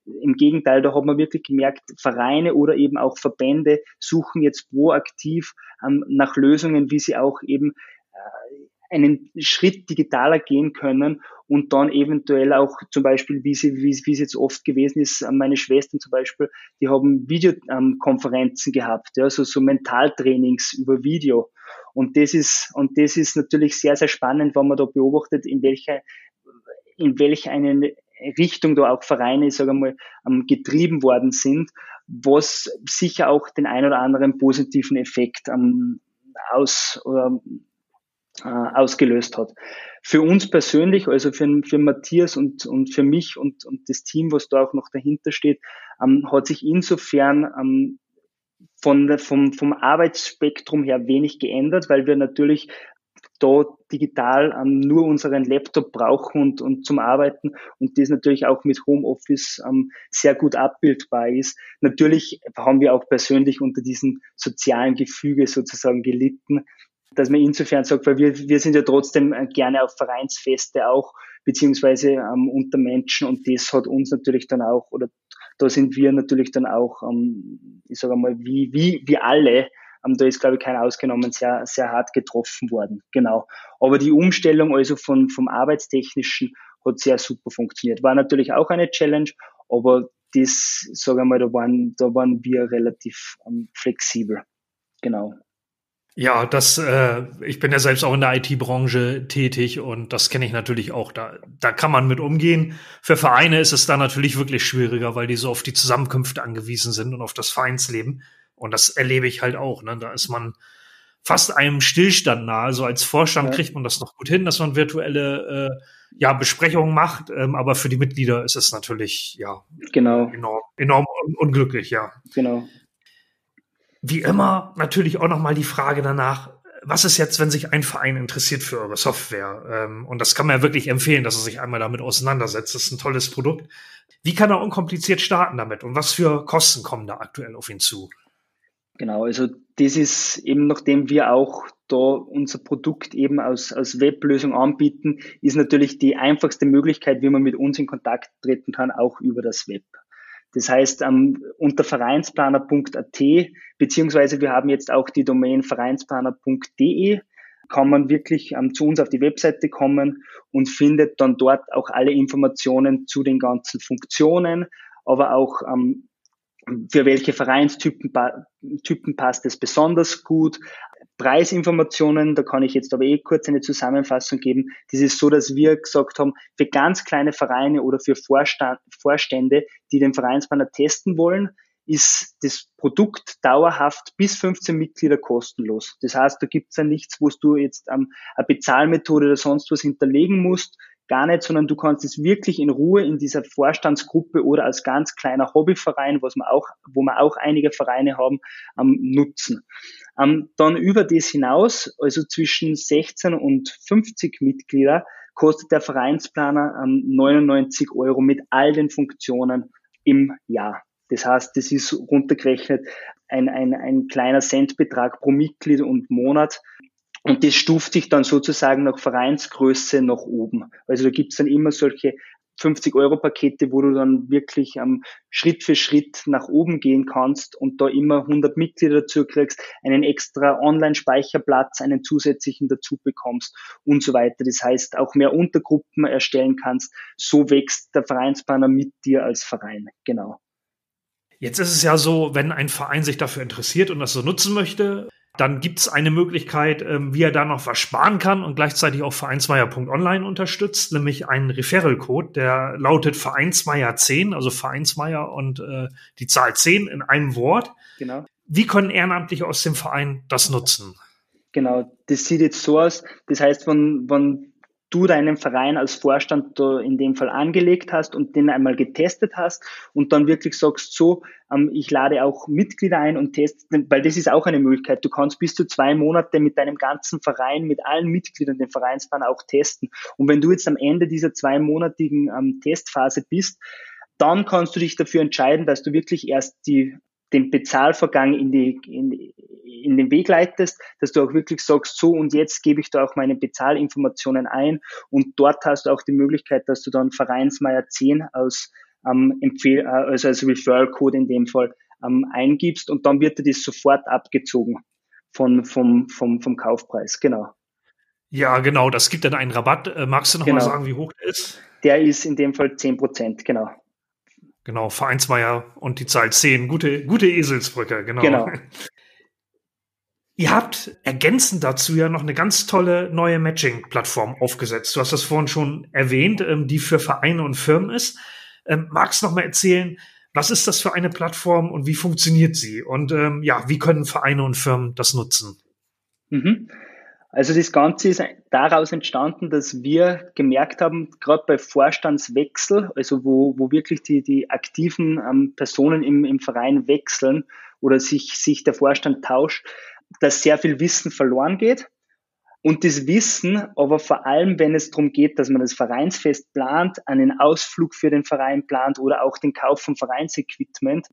Im Gegenteil, da hat man wirklich gemerkt, Vereine oder eben auch Verbände suchen jetzt proaktiv ähm, nach Lösungen, wie sie auch eben einen Schritt digitaler gehen können und dann eventuell auch zum Beispiel, wie sie, wie, wie es jetzt oft gewesen ist, meine Schwestern zum Beispiel, die haben Videokonferenzen gehabt, ja, also so Mentaltrainings über Video. Und das ist, und das ist natürlich sehr, sehr spannend, wenn man da beobachtet, in welcher, in welch eine Richtung da auch Vereine, ich sage mal, getrieben worden sind, was sicher auch den ein oder anderen positiven Effekt ähm, aus, oder, äh, ausgelöst hat. Für uns persönlich, also für, für Matthias und, und für mich und, und das Team, was da auch noch dahinter steht, ähm, hat sich insofern ähm, von, vom, vom Arbeitsspektrum her wenig geändert, weil wir natürlich da digital ähm, nur unseren Laptop brauchen und, und zum Arbeiten und das natürlich auch mit Homeoffice ähm, sehr gut abbildbar ist. Natürlich haben wir auch persönlich unter diesem sozialen Gefüge sozusagen gelitten, dass man insofern sagt, weil wir, wir sind ja trotzdem äh, gerne auf Vereinsfeste auch, beziehungsweise ähm, unter Menschen und das hat uns natürlich dann auch oder da sind wir natürlich dann auch, ähm, ich sage mal, wie, wie, wie alle, ähm, da ist, glaube ich, kein ausgenommen, sehr, sehr hart getroffen worden. Genau. Aber die Umstellung also von, vom Arbeitstechnischen hat sehr super funktioniert. War natürlich auch eine Challenge, aber das, sage ich mal, da waren, da waren wir relativ ähm, flexibel. Genau. Ja, das, äh, ich bin ja selbst auch in der IT-Branche tätig und das kenne ich natürlich auch. Da, da kann man mit umgehen. Für Vereine ist es da natürlich wirklich schwieriger, weil die so auf die Zusammenkünfte angewiesen sind und auf das Vereinsleben. Und das erlebe ich halt auch. Ne? Da ist man fast einem Stillstand nahe. Also als Vorstand ja. kriegt man das noch gut hin, dass man virtuelle äh, ja, Besprechungen macht. Ähm, aber für die Mitglieder ist es natürlich ja genau. enorm, enorm unglücklich, ja. Genau wie immer natürlich auch nochmal die Frage danach, was ist jetzt, wenn sich ein Verein interessiert für eure Software? Ähm, und das kann man ja wirklich empfehlen, dass er sich einmal damit auseinandersetzt. Das ist ein tolles Produkt. Wie kann er unkompliziert starten damit? Und was für Kosten kommen da aktuell auf ihn zu? Genau, also das ist eben, nachdem wir auch da unser Produkt eben aus, aus Weblösung anbieten, ist natürlich die einfachste Möglichkeit, wie man mit uns in Kontakt treten kann, auch über das Web. Das heißt, ähm, unter vereinsplaner.at, beziehungsweise wir haben jetzt auch die Domain vereinsplaner.de, kann man wirklich ähm, zu uns auf die Webseite kommen und findet dann dort auch alle Informationen zu den ganzen Funktionen, aber auch ähm, für welche Vereinstypen Typen passt es besonders gut, Preisinformationen, da kann ich jetzt aber eh kurz eine Zusammenfassung geben. Das ist so, dass wir gesagt haben, für ganz kleine Vereine oder für Vorstände, die den Vereinsbanner testen wollen, ist das Produkt dauerhaft bis 15 Mitglieder kostenlos. Das heißt, da gibt es ja nichts, wo du jetzt ähm, eine Bezahlmethode oder sonst was hinterlegen musst. Gar nicht, sondern du kannst es wirklich in Ruhe in dieser Vorstandsgruppe oder als ganz kleiner Hobbyverein, was man auch, wo wir auch einige Vereine haben, ähm, nutzen. Ähm, dann über das hinaus, also zwischen 16 und 50 Mitglieder, kostet der Vereinsplaner ähm, 99 Euro mit all den Funktionen im Jahr. Das heißt, das ist runtergerechnet ein, ein, ein kleiner Centbetrag pro Mitglied und Monat. Und das stuft sich dann sozusagen nach Vereinsgröße nach oben. Also da gibt's dann immer solche 50-Euro-Pakete, wo du dann wirklich ähm, Schritt für Schritt nach oben gehen kannst und da immer 100 Mitglieder dazu kriegst, einen extra Online-Speicherplatz, einen zusätzlichen dazu bekommst und so weiter. Das heißt, auch mehr Untergruppen erstellen kannst. So wächst der Vereinsplaner mit dir als Verein. Genau. Jetzt ist es ja so, wenn ein Verein sich dafür interessiert und das so nutzen möchte, dann gibt es eine Möglichkeit, ähm, wie er da noch was sparen kann und gleichzeitig auch Vereinsmeier.online unterstützt, nämlich einen Referral-Code, der lautet Vereinsmeier 10, also Vereinsmeier und äh, die Zahl 10 in einem Wort. Genau. Wie können Ehrenamtliche aus dem Verein das nutzen? Genau, das sieht jetzt so aus. Das heißt, wenn, wenn du deinen Verein als Vorstand in dem Fall angelegt hast und den einmal getestet hast und dann wirklich sagst, so, ähm, ich lade auch Mitglieder ein und teste, weil das ist auch eine Möglichkeit. Du kannst bis zu zwei Monate mit deinem ganzen Verein, mit allen Mitgliedern den Vereinsplan auch testen. Und wenn du jetzt am Ende dieser zweimonatigen ähm, Testphase bist, dann kannst du dich dafür entscheiden, dass du wirklich erst die den Bezahlvorgang in, die, in, in den Weg leitest, dass du auch wirklich sagst, so und jetzt gebe ich da auch meine Bezahlinformationen ein und dort hast du auch die Möglichkeit, dass du dann Vereinsmeier 10 aus ähm, Empfehl äh, also als Referral Code in dem Fall ähm, eingibst und dann wird dir das sofort abgezogen von, vom, vom, vom Kaufpreis, genau. Ja, genau, das gibt dann einen Rabatt. Äh, magst du noch genau. mal sagen, wie hoch der ist? Der ist in dem Fall 10 Prozent, genau. Genau, Vereinsmeier und die Zahl 10. Gute, gute Eselsbrücke, genau. genau. Ihr habt ergänzend dazu ja noch eine ganz tolle neue Matching-Plattform aufgesetzt. Du hast das vorhin schon erwähnt, ähm, die für Vereine und Firmen ist. Ähm, magst du noch mal erzählen, was ist das für eine Plattform und wie funktioniert sie? Und ähm, ja, wie können Vereine und Firmen das nutzen? Mhm. Also das Ganze ist daraus entstanden, dass wir gemerkt haben, gerade bei Vorstandswechsel, also wo, wo wirklich die, die aktiven ähm, Personen im, im Verein wechseln oder sich, sich der Vorstand tauscht, dass sehr viel Wissen verloren geht. Und das Wissen, aber vor allem, wenn es darum geht, dass man das Vereinsfest plant, einen Ausflug für den Verein plant oder auch den Kauf von Vereinsequipment,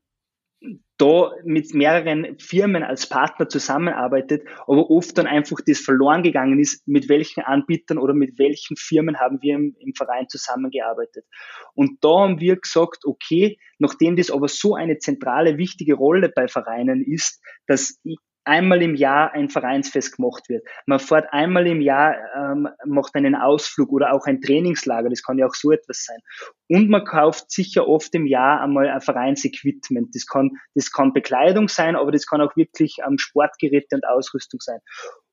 da mit mehreren Firmen als Partner zusammenarbeitet, aber oft dann einfach das verloren gegangen ist, mit welchen Anbietern oder mit welchen Firmen haben wir im, im, Verein zusammengearbeitet. Und da haben wir gesagt, okay, nachdem das aber so eine zentrale, wichtige Rolle bei Vereinen ist, dass einmal im Jahr ein Vereinsfest gemacht wird. Man fährt einmal im Jahr, ähm, macht einen Ausflug oder auch ein Trainingslager, das kann ja auch so etwas sein. Und man kauft sicher oft im Jahr einmal ein Vereinsequipment. Das kann, das kann Bekleidung sein, aber das kann auch wirklich ähm, Sportgeräte und Ausrüstung sein.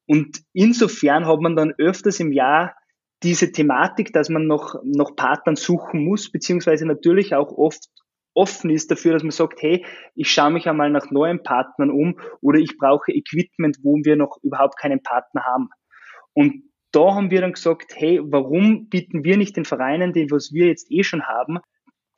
Und insofern hat man dann öfters im Jahr diese Thematik, dass man noch, noch Partnern suchen muss, beziehungsweise natürlich auch oft offen ist dafür, dass man sagt, hey, ich schaue mich einmal nach neuen Partnern um oder ich brauche Equipment, wo wir noch überhaupt keinen Partner haben. Und da haben wir dann gesagt, hey, warum bieten wir nicht den Vereinen, den was wir jetzt eh schon haben,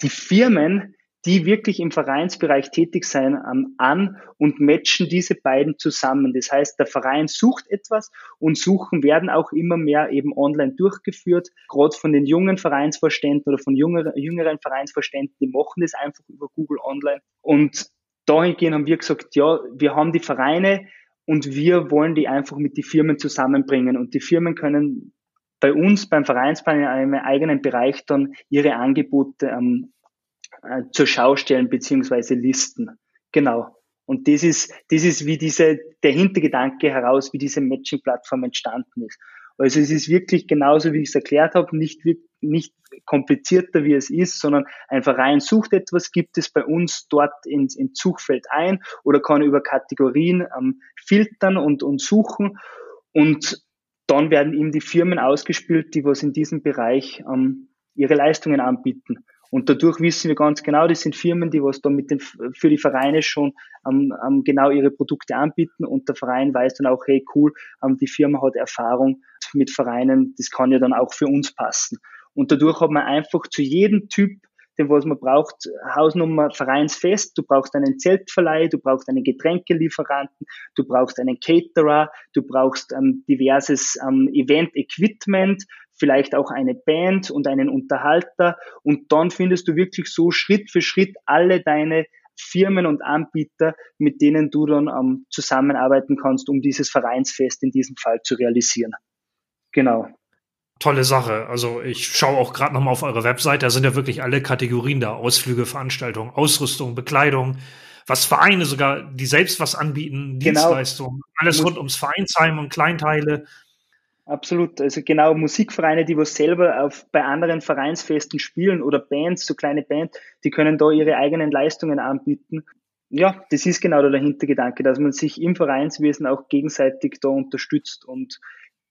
die Firmen, die wirklich im Vereinsbereich tätig sein, ähm, an und matchen diese beiden zusammen. Das heißt, der Verein sucht etwas und Suchen werden auch immer mehr eben online durchgeführt. Gerade von den jungen Vereinsvorständen oder von jüngeren, Vereinsvorständen, die machen das einfach über Google Online. Und dahingehend haben wir gesagt, ja, wir haben die Vereine und wir wollen die einfach mit den Firmen zusammenbringen. Und die Firmen können bei uns beim Vereinsplan in einem eigenen Bereich dann ihre Angebote ähm, äh, zur Schau stellen beziehungsweise listen. Genau. Und das ist, das ist wie diese, der Hintergedanke heraus, wie diese Matching-Plattform entstanden ist. Also es ist wirklich genauso, wie ich es erklärt habe, nicht, nicht komplizierter, wie es ist, sondern ein Verein sucht etwas, gibt es bei uns dort ins, ins Suchfeld ein oder kann über Kategorien ähm, filtern und, und suchen. Und dann werden ihm die Firmen ausgespielt, die was in diesem Bereich ähm, ihre Leistungen anbieten. Und dadurch wissen wir ganz genau, das sind Firmen, die was da mit den, für die Vereine schon ähm, ähm, genau ihre Produkte anbieten und der Verein weiß dann auch, hey cool, ähm, die Firma hat Erfahrung mit Vereinen, das kann ja dann auch für uns passen. Und dadurch hat man einfach zu jedem Typ dem was man braucht, Hausnummer vereinsfest, du brauchst einen Zeltverleih, du brauchst einen Getränkelieferanten, du brauchst einen Caterer, du brauchst ähm, diverses ähm, Event-Equipment, vielleicht auch eine Band und einen Unterhalter und dann findest du wirklich so Schritt für Schritt alle deine Firmen und Anbieter, mit denen du dann ähm, zusammenarbeiten kannst, um dieses Vereinsfest in diesem Fall zu realisieren. Genau tolle Sache. Also ich schaue auch gerade noch mal auf eure Website, da sind ja wirklich alle Kategorien da. Ausflüge, Veranstaltungen, Ausrüstung, Bekleidung, was Vereine sogar, die selbst was anbieten, genau. Dienstleistungen, alles rund ums Vereinsheim und Kleinteile. Absolut. Also genau Musikvereine, die was selber auf, bei anderen Vereinsfesten spielen oder Bands, so kleine Bands, die können da ihre eigenen Leistungen anbieten. Ja, das ist genau der Hintergedanke, dass man sich im Vereinswesen auch gegenseitig da unterstützt und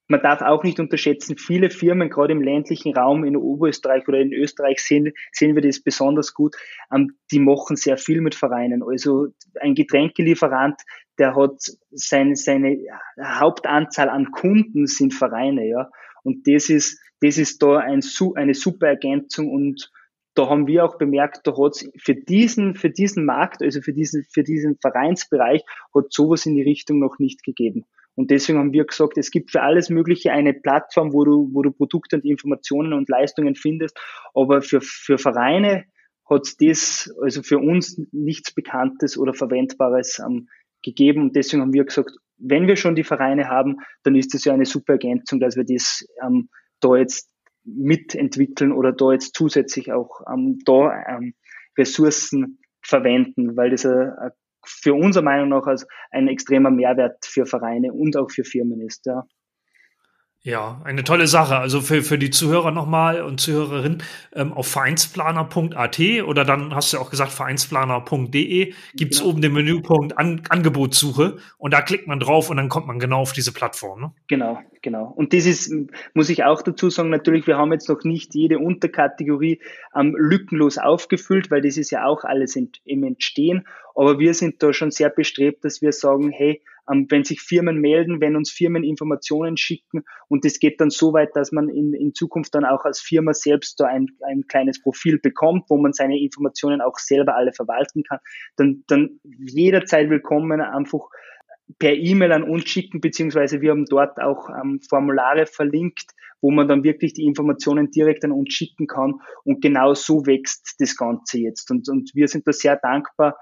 man darf auch nicht unterschätzen, viele Firmen, gerade im ländlichen Raum in Oberösterreich oder in Österreich sehen, sehen wir das besonders gut, ähm, die machen sehr viel mit Vereinen. Also ein Getränkelieferant, der hat sein, seine Hauptanzahl an Kunden sind Vereine, ja. Und das ist, das ist da ein, eine super Ergänzung und da haben wir auch bemerkt, da hat für diesen, für diesen Markt, also für diesen, für diesen Vereinsbereich, hat sowas in die Richtung noch nicht gegeben. Und deswegen haben wir gesagt, es gibt für alles Mögliche eine Plattform, wo du, wo du Produkte und Informationen und Leistungen findest. Aber für, für Vereine hat das, also für uns nichts Bekanntes oder Verwendbares ähm, gegeben. Und deswegen haben wir gesagt, wenn wir schon die Vereine haben, dann ist das ja eine super Ergänzung, dass wir das ähm, da jetzt mitentwickeln oder da jetzt zusätzlich auch ähm, da ähm, Ressourcen verwenden, weil das eine für unserer Meinung nach als ein extremer Mehrwert für Vereine und auch für Firmen ist. Ja. Ja, eine tolle Sache. Also für, für die Zuhörer nochmal und Zuhörerinnen ähm, auf vereinsplaner.at oder dann hast du auch gesagt vereinsplaner.de gibt es genau. oben den Menüpunkt An Angebotssuche und da klickt man drauf und dann kommt man genau auf diese Plattform. Ne? Genau, genau. Und das ist, muss ich auch dazu sagen, natürlich, wir haben jetzt noch nicht jede Unterkategorie ähm, lückenlos aufgefüllt, weil das ist ja auch alles im, im Entstehen. Aber wir sind da schon sehr bestrebt, dass wir sagen, hey, wenn sich Firmen melden, wenn uns Firmen Informationen schicken und das geht dann so weit, dass man in, in Zukunft dann auch als Firma selbst da ein, ein kleines Profil bekommt, wo man seine Informationen auch selber alle verwalten kann, dann, dann jederzeit willkommen einfach per E-Mail an uns schicken, beziehungsweise wir haben dort auch ähm, Formulare verlinkt, wo man dann wirklich die Informationen direkt an uns schicken kann. Und genau so wächst das Ganze jetzt. Und, und wir sind da sehr dankbar,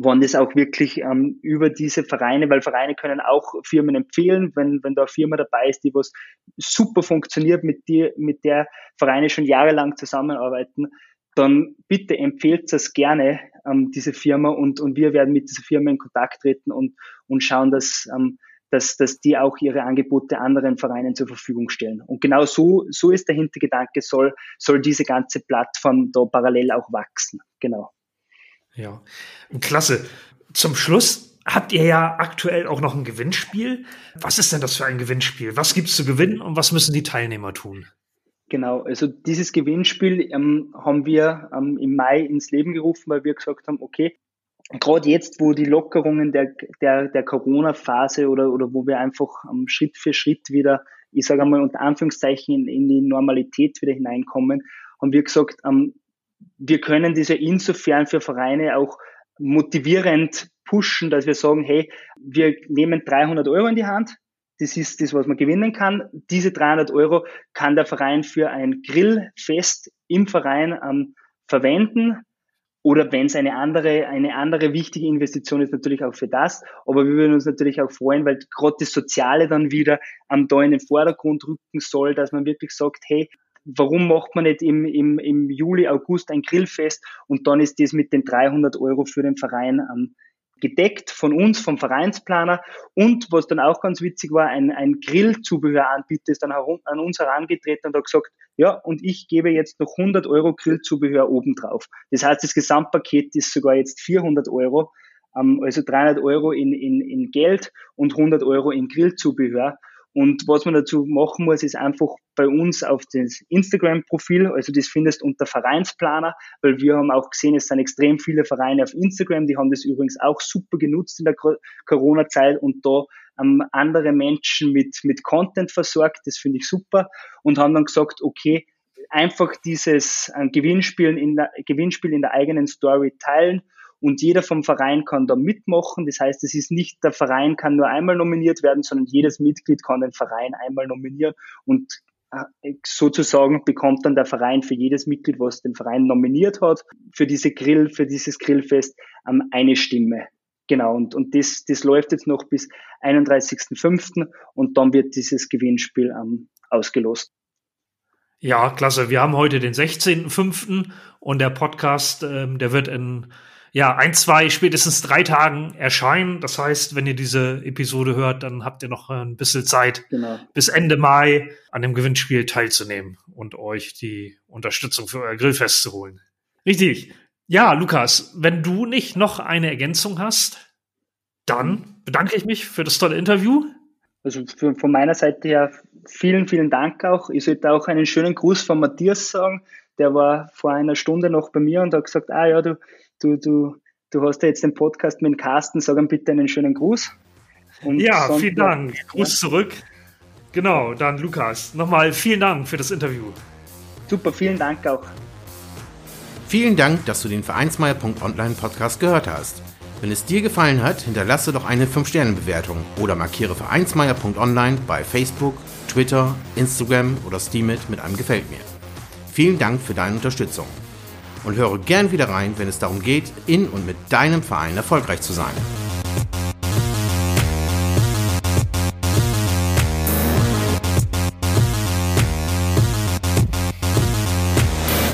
wann das auch wirklich ähm, über diese Vereine, weil Vereine können auch Firmen empfehlen, wenn, wenn da eine Firma dabei ist, die was super funktioniert, mit dir, mit der Vereine schon jahrelang zusammenarbeiten, dann bitte empfehlt es gerne, ähm, diese Firma und, und wir werden mit dieser Firma in Kontakt treten und, und schauen, dass, ähm, dass, dass die auch ihre Angebote anderen Vereinen zur Verfügung stellen. Und genau so, so ist der Hintergedanke, soll, soll diese ganze Plattform da parallel auch wachsen. Genau. Ja, klasse. Zum Schluss habt ihr ja aktuell auch noch ein Gewinnspiel. Was ist denn das für ein Gewinnspiel? Was gibt's zu gewinnen und was müssen die Teilnehmer tun? Genau, also dieses Gewinnspiel ähm, haben wir ähm, im Mai ins Leben gerufen, weil wir gesagt haben, okay, gerade jetzt, wo die Lockerungen der, der, der Corona-Phase oder, oder wo wir einfach ähm, Schritt für Schritt wieder, ich sage einmal unter Anführungszeichen, in, in die Normalität wieder hineinkommen, haben wir gesagt, ähm, wir können diese insofern für Vereine auch motivierend pushen, dass wir sagen, hey, wir nehmen 300 Euro in die Hand. Das ist das, was man gewinnen kann. Diese 300 Euro kann der Verein für ein Grillfest im Verein ähm, verwenden. Oder wenn es eine andere, eine andere wichtige Investition ist, natürlich auch für das. Aber wir würden uns natürlich auch freuen, weil gerade das Soziale dann wieder ähm, da in den Vordergrund rücken soll, dass man wirklich sagt, hey, warum macht man nicht im, im, im Juli, August ein Grillfest und dann ist das mit den 300 Euro für den Verein ähm, gedeckt von uns, vom Vereinsplaner und was dann auch ganz witzig war, ein, ein Grillzubehöranbieter ist dann an uns herangetreten und hat gesagt, ja, und ich gebe jetzt noch 100 Euro Grillzubehör obendrauf. Das heißt, das Gesamtpaket ist sogar jetzt 400 Euro, ähm, also 300 Euro in, in, in Geld und 100 Euro in Grillzubehör. Und was man dazu machen muss, ist einfach bei uns auf das Instagram-Profil, also das findest unter Vereinsplaner, weil wir haben auch gesehen, es sind extrem viele Vereine auf Instagram, die haben das übrigens auch super genutzt in der Corona-Zeit und da ähm, andere Menschen mit, mit Content versorgt, das finde ich super und haben dann gesagt, okay, einfach dieses äh, Gewinnspiel in, der, Gewinnspiel in der eigenen Story teilen und jeder vom Verein kann da mitmachen. Das heißt, es ist nicht, der Verein kann nur einmal nominiert werden, sondern jedes Mitglied kann den Verein einmal nominieren und äh, sozusagen bekommt dann der Verein für jedes Mitglied, was den Verein nominiert hat, für diese Grill, für dieses Grillfest ähm, eine Stimme. Genau, und, und das, das läuft jetzt noch bis 31.05. und dann wird dieses Gewinnspiel ähm, ausgelost. Ja, klasse. Wir haben heute den 16.05. und der Podcast, ähm, der wird in ja, ein, zwei, spätestens drei Tagen erscheinen. Das heißt, wenn ihr diese Episode hört, dann habt ihr noch ein bisschen Zeit, genau. bis Ende Mai an dem Gewinnspiel teilzunehmen und euch die Unterstützung für euer Grillfest zu holen. Richtig. Ja, Lukas, wenn du nicht noch eine Ergänzung hast, dann bedanke ich mich für das tolle Interview. Also von meiner Seite her vielen, vielen Dank auch. Ich sollte auch einen schönen Gruß von Matthias sagen. Der war vor einer Stunde noch bei mir und hat gesagt, ah ja, du, du, du, du hast ja jetzt den Podcast mit dem Carsten, sag ihm bitte einen schönen Gruß. Und ja, vielen Dank. Ja. Gruß zurück. Genau, dann Lukas, nochmal vielen Dank für das Interview. Super, vielen Dank auch. Vielen Dank, dass du den Vereinsmeier.online Podcast gehört hast. Wenn es dir gefallen hat, hinterlasse doch eine 5-Sterne-Bewertung oder markiere Vereinsmeier.online bei Facebook, Twitter, Instagram oder Steamit mit einem Gefällt mir. Vielen Dank für deine Unterstützung und höre gern wieder rein, wenn es darum geht, in und mit deinem Verein erfolgreich zu sein.